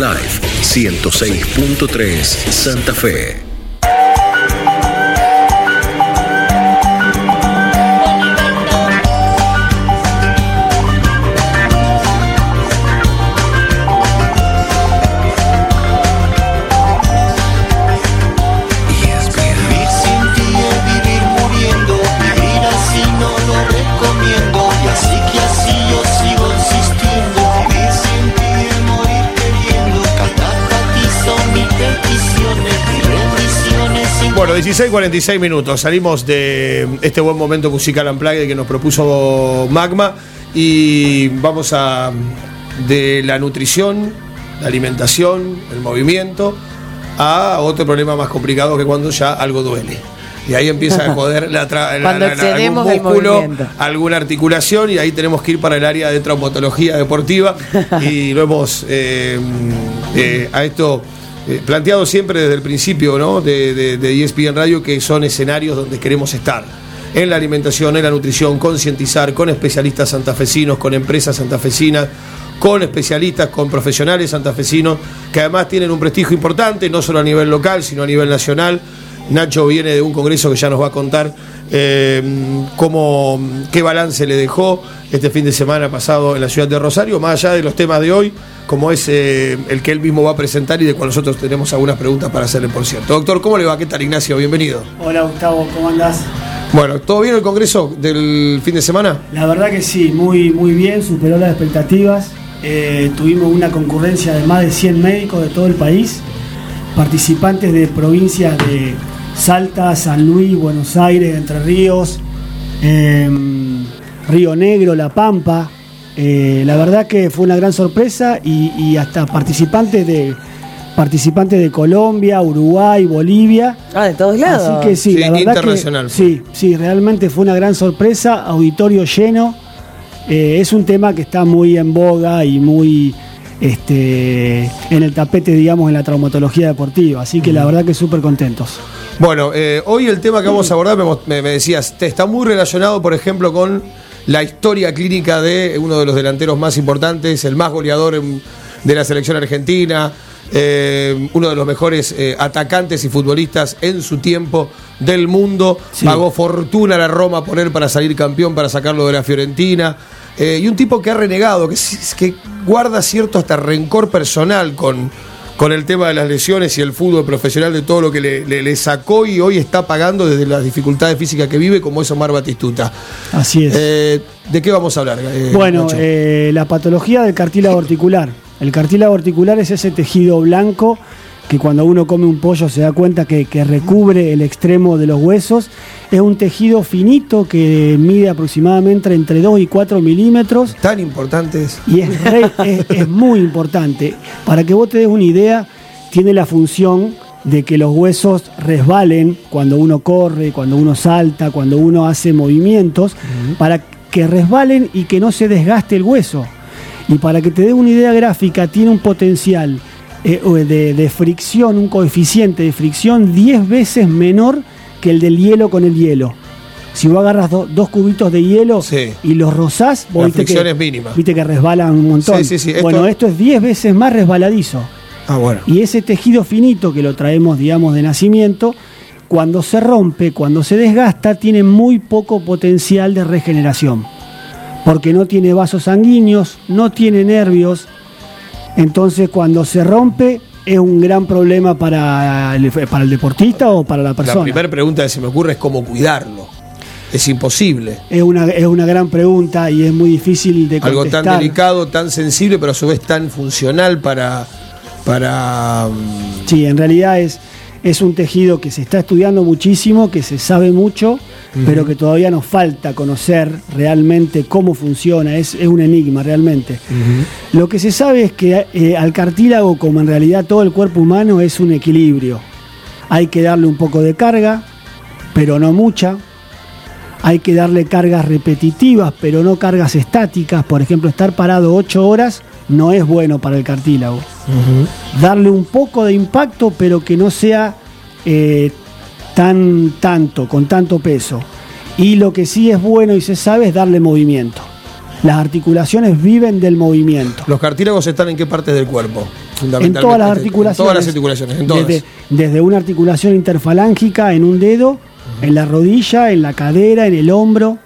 Live 106.3 Santa Fe. 16, 46 minutos. Salimos de este buen momento musical Unplugged que nos propuso Magma y vamos a de la nutrición, la alimentación, el movimiento a otro problema más complicado que cuando ya algo duele. Y ahí empieza a joder la, algún músculo, alguna articulación, y ahí tenemos que ir para el área de traumatología deportiva. y lo hemos eh, eh, a esto eh, planteado siempre desde el principio ¿no? de, de, de ESPN Radio que son escenarios donde queremos estar en la alimentación, en la nutrición, concientizar con especialistas santafesinos, con empresas santafesinas, con especialistas, con profesionales santafesinos que además tienen un prestigio importante, no solo a nivel local, sino a nivel nacional. Nacho viene de un congreso que ya nos va a contar eh, cómo, qué balance le dejó este fin de semana pasado en la ciudad de Rosario, más allá de los temas de hoy, como es eh, el que él mismo va a presentar y de cual nosotros tenemos algunas preguntas para hacerle, por cierto. Doctor, ¿cómo le va? ¿Qué tal, Ignacio? Bienvenido. Hola Gustavo, ¿cómo andás? Bueno, ¿todo bien el congreso del fin de semana? La verdad que sí, muy, muy bien, superó las expectativas. Eh, tuvimos una concurrencia de más de 100 médicos de todo el país, participantes de provincias de Salta, San Luis, Buenos Aires, Entre Ríos, em, Río Negro, La Pampa. Eh, la verdad que fue una gran sorpresa y, y hasta participantes de participantes de Colombia, Uruguay, Bolivia. Ah, de todos lados. Así que sí, Sí, la verdad internacional que sí, sí, realmente fue una gran sorpresa, auditorio lleno. Eh, es un tema que está muy en boga y muy este, en el tapete, digamos, en la traumatología deportiva. Así que la verdad que súper contentos. Bueno, eh, hoy el tema que vamos a abordar, me, me- decías, te está muy relacionado, por ejemplo, con la historia clínica de uno de los delanteros más importantes, el más goleador de la selección argentina, eh, uno de los mejores eh, atacantes y futbolistas en su tiempo del mundo. Sí. Pagó fortuna a la Roma por él para salir campeón, para sacarlo de la Fiorentina. Eh, y un tipo que ha renegado, que guarda cierto hasta rencor personal con, con el tema de las lesiones y el fútbol profesional, de todo lo que le, le- le sacó y hoy está pagando desde las dificultades físicas que vive, como es Omar Batistuta. Así es. Eh, ¿De qué vamos a hablar? eh, bueno, eh, la patología del cartílago articular. El cartílago articular es ese tejido blanco que cuando uno come un pollo se da cuenta que, que recubre el extremo de los huesos. Es un tejido finito que mide aproximadamente entre 2 y 4 milímetros Tan importantes. y es, re- es, es muy importante. Para que vos te des una idea, tiene la función de que los huesos resbalen cuando uno corre, cuando uno salta, cuando uno hace movimientos, para que resbalen y que no se desgaste el hueso. Y para que te dé una idea gráfica, tiene un potencial eh, de, de fricción, un coeficiente de fricción 10 veces menor que el del hielo con el hielo. Si vos agarras do- dos cubitos de hielo Sí. y los rozás, vos La viste fricción que, es mínima. Viste que resbalan un montón. Sí, sí, sí, esto- Bueno, esto es 10 veces más resbaladizo. Ah, bueno. Y ese tejido finito que lo traemos, digamos, de nacimiento, cuando se rompe, cuando se desgasta, tiene muy poco potencial de regeneración. Porque no tiene vasos sanguíneos, no tiene nervios. Entonces, cuando se rompe, es un gran problema para el, para el deportista o para la La persona. primera pregunta que se me ocurre es cómo cuidarlo. Es imposible. Es una, es una gran pregunta y es muy difícil de Algo contestar. tan delicado, tan sensible, pero a su vez tan funcional para. para mm, Sí, en realidad es, es un tejido que se está estudiando muchísimo, que se sabe mucho, pero que todavía nos falta conocer realmente cómo funciona. Es, es un enigma realmente. Lo que se sabe es que eh, al cartílago, como en realidad todo el cuerpo humano, es un equilibrio. Hay que darle un poco de carga, pero no mucha. Hay que darle cargas repetitivas, pero no cargas estáticas. Por ejemplo, estar parado 8 horas no es bueno para el cartílago darle un poco de impacto, pero que no sea eh, tan tanto, con tanto peso. Y lo que sí es bueno y se sabe es darle movimiento. Las articulaciones viven del movimiento. ¿Los cartílagos están en qué partes del cuerpo? En todas las En articulaciones. todas las articulaciones, en todas. Desde, desde una articulación interfalángica en un dedo, en la rodilla, en la cadera, en el hombro,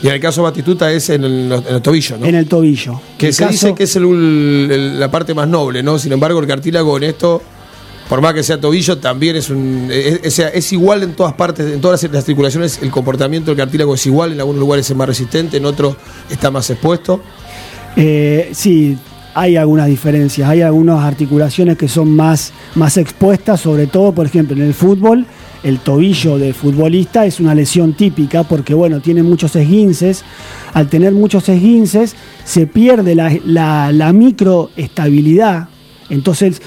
Y en el caso de Batistuta es en el, en el tobillo, ¿no? en el tobillo. Que El se caso- dice que es el- la parte más noble, ¿no? Sin embargo, el cartílago en esto, por más que sea tobillo, también es un. Es, es- igual en todas partes, en todas las articulaciones, el comportamiento del cartílago es igual, en algunos lugares es más resistente, en otros está más expuesto. Eh, sí, hay algunas diferencias. Hay algunas articulaciones que son más, más expuestas, sobre todo, por ejemplo, en el fútbol. El tobillo del futbolista es una lesión típica porque, bueno, tiene muchos esguinces. Al tener muchos esguinces, se pierde la microestabilidad. Entonces,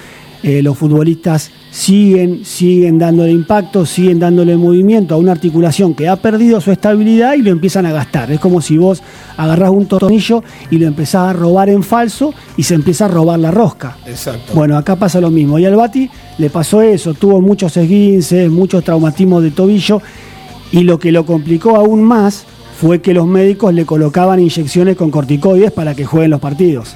eh, los futbolistas siguen, siguen dándole impacto, siguen dándole movimiento a una articulación que ha perdido su estabilidad y lo empiezan a gastar. Es como si vos agarrás un tornillo y lo empezás a robar en falso y se empieza a robar la rosca. Exacto. Bueno, acá pasa lo mismo. Y al Bati le pasó eso, tuvo muchos esguinces, muchos traumatismos de tobillo y lo que lo complicó aún más fue que los médicos le colocaban inyecciones con corticoides para que jueguen los partidos.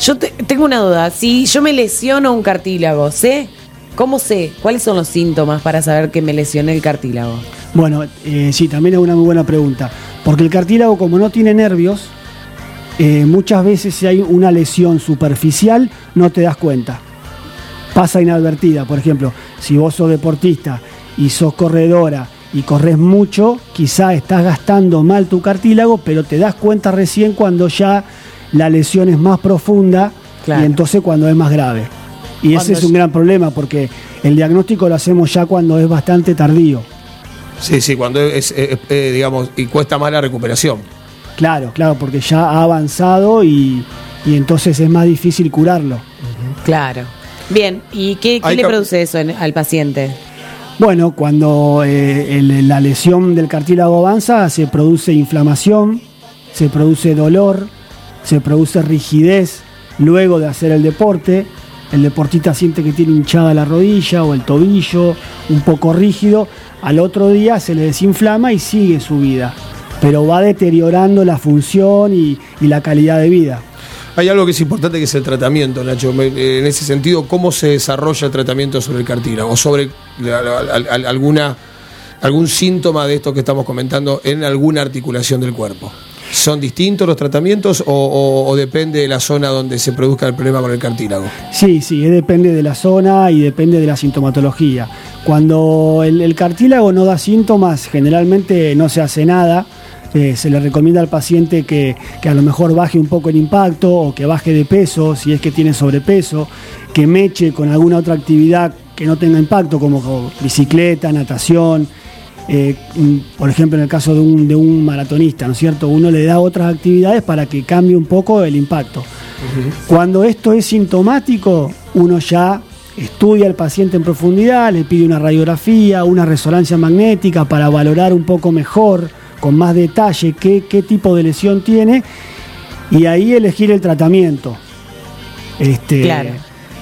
Yo te- tengo una duda. Si yo me lesiono un cartílago, ¿sé? ¿Cómo sé? ¿Cuáles son los síntomas para saber que me lesioné el cartílago? Bueno, eh, sí, también es una muy buena pregunta. Porque el cartílago, como no tiene nervios, eh, muchas veces si hay una lesión superficial, no te das cuenta. Pasa inadvertida. Por ejemplo, si vos sos deportista y sos corredora y corres mucho, quizá estás gastando mal tu cartílago, pero te das cuenta recién cuando ya la lesión es más profunda Claro. y entonces cuando es más grave. Y ese es un gran problema porque el diagnóstico lo hacemos ya cuando es bastante tardío. Sí, sí, cuando es, eh, eh, digamos, y cuesta más la recuperación. Claro, claro, porque ya ha avanzado y, y entonces es más difícil curarlo. Claro. Bien, ¿y qué, qué le produce eso en- al paciente? Bueno, cuando eh, el- la lesión del cartílago avanza, se produce inflamación, se produce dolor, se produce rigidez luego de hacer el deporte. El deportista siente que tiene hinchada la rodilla o el tobillo, un poco rígido. Al otro día se le desinflama y sigue su vida, pero va deteriorando la función y- la calidad de vida. Hay algo que es importante que es el tratamiento, Nacho. Eh, En ese sentido, ¿cómo se desarrolla el tratamiento sobre el cartílago? O sobre alguna, algún síntoma de esto que estamos comentando en alguna articulación del cuerpo. ¿Son distintos los tratamientos o, depende de la zona donde se produzca el problema con el cartílago? Sí, sí, depende de la zona y depende de la sintomatología. Cuando el, cartílago no da síntomas, generalmente no se hace nada. Eh, se le recomienda al paciente que, que a lo mejor baje un poco el impacto o que baje de peso si es que tiene sobrepeso, que meche con alguna otra actividad que no tenga impacto, como co- bicicleta, natación. Eh, mm, por ejemplo, en el caso de un, de un maratonista, ¿no es cierto? Uno le da otras actividades para que cambie un poco el impacto. Cuando esto es sintomático, uno ya estudia al paciente en profundidad, le pide una radiografía, una resonancia magnética para valorar un poco mejor, con más detalle, qué, qué tipo de lesión tiene y ahí elegir el tratamiento. Este, Claro.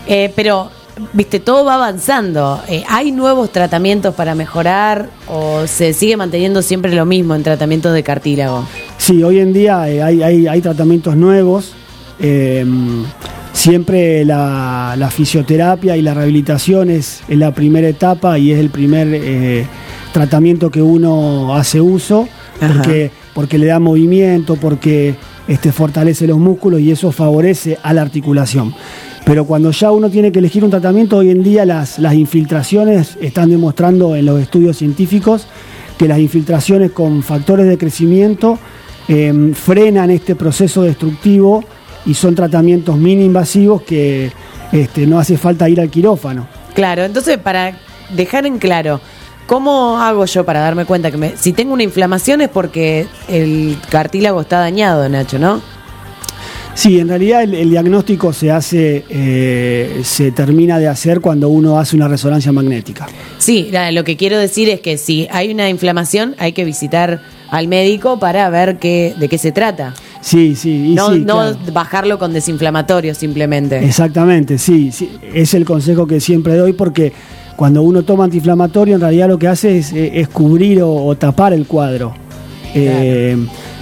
Eh, pero, viste, todo va avanzando. Eh, ¿Hay nuevos tratamientos para mejorar o se sigue manteniendo siempre lo mismo en tratamientos de cartílago? Sí, hoy en día eh, hay, hay- hay tratamientos nuevos. eh, siempre la, la fisioterapia y la rehabilitación es, es la primera etapa y es el primer tratamiento que uno hace uso porque, porque le da movimiento, porque este, fortalece los músculos y eso favorece a la articulación. Pero cuando ya uno tiene que elegir un tratamiento, hoy en día las, las infiltraciones están demostrando en los estudios científicos que las infiltraciones con factores de crecimiento eh, frenan este proceso destructivo y son tratamientos mini invasivos que este, no hace falta ir al quirófano. Claro, entonces para dejar en claro, ¿cómo hago yo para darme cuenta que me- si tengo una inflamación es porque el cartílago está dañado, Nacho, ¿no? Sí, en realidad el, el diagnóstico se hace, eh, se termina de hacer cuando uno hace una resonancia magnética. Sí, lo que quiero decir es que si hay una inflamación hay que visitar al médico para ver qué, de qué se trata. Sí, sí, y no sí, no claro. bajarlo con desinflamatorio simplemente. Exactamente, sí, sí, es el consejo que siempre doy porque cuando uno toma antiinflamatorio en realidad lo que hace es, eh, es cubrir o, o tapar el cuadro. Eh,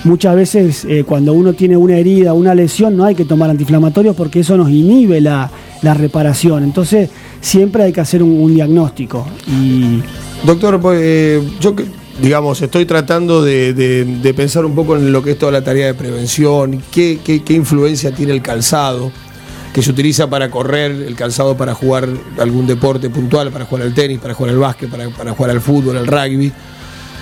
muchas veces eh, cuando uno tiene una herida, una lesión, no hay que tomar antiinflamatorios porque eso nos inhibe la, la reparación. Entonces, siempre hay que hacer un, diagnóstico. Y Doctor, pues, eh, yo digamos, estoy tratando de, de- de pensar un poco en lo que es toda la tarea de prevención, qué, qué- qué influencia tiene el calzado que se utiliza para correr, el calzado para jugar algún deporte puntual, para jugar al tenis, para jugar al básquet, para, para jugar al fútbol, al rugby.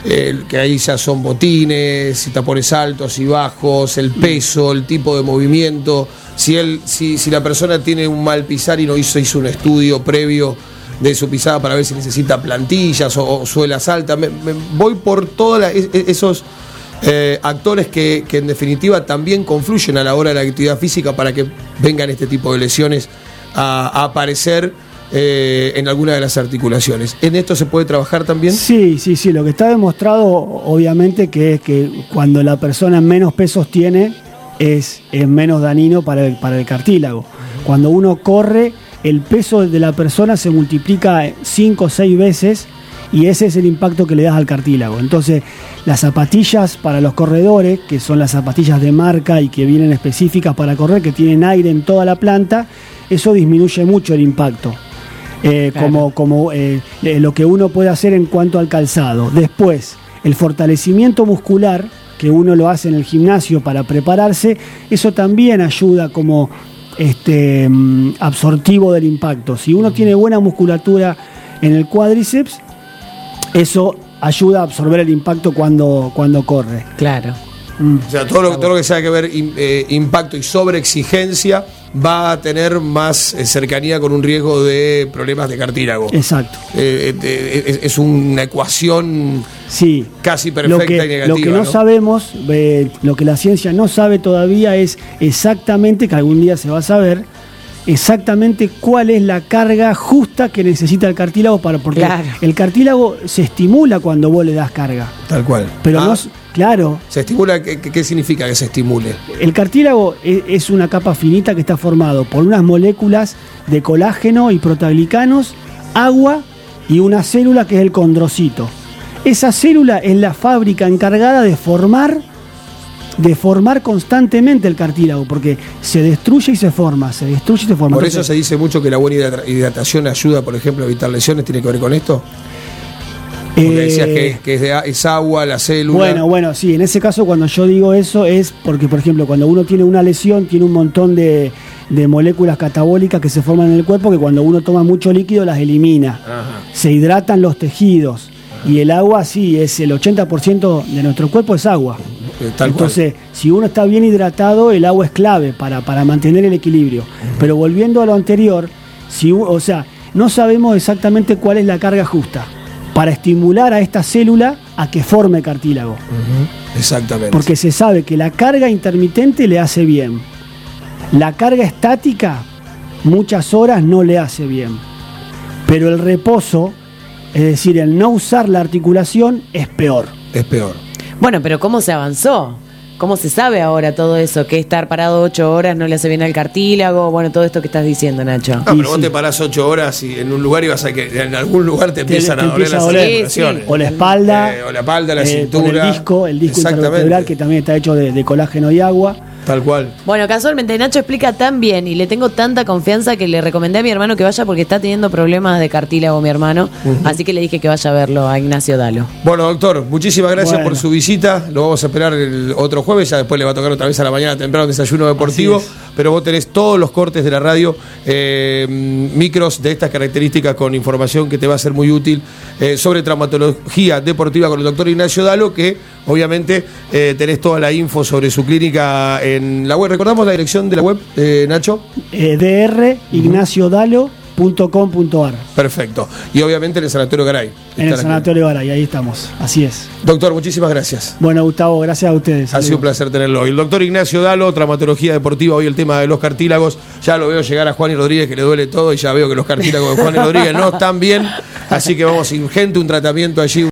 Que ahí ya son botines, si tapones altos y bajos, el peso, el tipo de movimiento. Si él, si, si la persona tiene un mal pisar y no hizo, hizo un estudio previo de su pisada para ver si necesita plantillas o, o suelas altas. Voy por todos esos eh, actores que, que en definitiva también confluyen a la hora de la actividad física para que vengan este tipo de lesiones a aparecer eh, en alguna de las articulaciones. ¿En esto se puede trabajar también? Sí, sí, sí. Lo que está demostrado, obviamente, que es que cuando la persona menos pesos tiene, es, menos dañino para el, para el cartílago. Cuando uno corre, el peso de la persona se multiplica 5 o 6 veces y ese es el impacto que le das al cartílago. Entonces, las zapatillas para los corredores, que son las zapatillas de marca y que vienen específicas para correr, que tienen aire en toda la planta, eso disminuye mucho el impacto. Eh, Claro. como, como eh, lo que uno puede hacer en cuanto al calzado. Después, el fortalecimiento muscular, que uno lo hace en el gimnasio para prepararse, eso también ayuda como este, mm, absortivo del impacto. Si uno tiene buena musculatura en el cuádriceps, eso ayuda a absorber el impacto cuando, cuando corre. Claro. Mm. O sea, todo lo, todo lo que sea que ver eh, impacto y sobreexigencia va a tener más eh, cercanía con un riesgo de problemas de cartílago. Exacto. Eh, eh, es, una ecuación Sí. casi Lo perfecta que, y negativa. lo que no, ¿no? sabemos, eh, lo que la ciencia no sabe todavía es exactamente, que algún día se va a saber, exactamente cuál es la carga justa que necesita el cartílago para porque Claro. el cartílago se estimula cuando vos le das carga. Tal cual. Pero Ah, no, claro, ¿Se estimula? ¿Qué, significa que se estimule? el cartílago e- es una capa finita que está formado por unas moléculas de colágeno y proteoglicanos, agua y una célula que es el condrocito. Esa célula es la fábrica encargada de formar de formar constantemente el cartílago, porque se destruye y se forma, se destruye y se forma. Por eso Entonces, se dice mucho que la buena hidrata- hidratación ayuda, por ejemplo, a evitar lesiones. ¿Tiene que ver con esto? Porque eh, decías que, que es, de a- es agua, la célula. Bueno, bueno, sí, en ese caso cuando yo digo eso es porque, por ejemplo, cuando uno tiene una lesión, tiene un montón de, de moléculas catabólicas que se forman en el cuerpo que cuando uno toma mucho líquido las elimina. Ajá. Se hidratan los tejidos. Y el agua, sí, es el 80% de nuestro cuerpo es agua. Eh, tal Entonces, si uno está bien hidratado, el agua es clave para, para mantener el equilibrio. Pero volviendo a lo anterior, si, o sea, no sabemos exactamente cuál es la carga justa para estimular a esta célula a que forme cartílago. Exactamente. Porque se sabe que la carga intermitente le hace bien. La carga estática, muchas horas no le hace bien. Pero el reposo, es decir, el no usar la articulación, es peor. es peor. Bueno, pero ¿cómo se avanzó? ¿Cómo se sabe ahora todo eso? Que estar parado ocho horas no le hace bien al cartílago. Bueno, todo esto que estás diciendo, Nacho. No, pero vos sí. te parás ocho horas y en un lugar y vas a que en algún lugar te empiezan te a doler empieza las articulaciones. Sí, O la espalda. Eh, o la espalda, la eh, cintura. el disco, el disco intervertebral que también está hecho de, de colágeno y agua. Tal cual. Bueno, casualmente Nacho explica tan bien y le tengo tanta confianza que le recomendé a mi hermano que vaya porque está teniendo problemas de cartílago mi hermano. Así que le dije que vaya a verlo a Ignacio Dalo. Bueno, doctor, muchísimas gracias Bueno. por su visita. Lo vamos a esperar el otro jueves. Ya después le va a tocar otra vez a la mañana temprano un desayuno deportivo. Pero vos tenés todos los cortes de la radio, eh, micros de estas características con información que te va a ser muy útil eh, sobre traumatología deportiva con el doctor Ignacio Dalo, que obviamente eh, tenés toda la info sobre su clínica en la web. ¿Recordamos la dirección de la web, Nacho? Eh, drignacioDalo.com.ar Perfecto. Y obviamente en el Sanatorio Garay. En el Sanatorio Garay, ahí estamos. Así es. Doctor, muchísimas gracias. Bueno, Gustavo, gracias a ustedes. Ha sido un placer tenerlo hoy. El doctor Ignacio Dalo, traumatología deportiva, hoy el tema de los cartílagos. Ya lo veo llegar a Juan y Rodríguez que le duele todo y ya veo que los cartílagos de Juan y Rodríguez no están bien. Así que vamos urgente un tratamiento allí.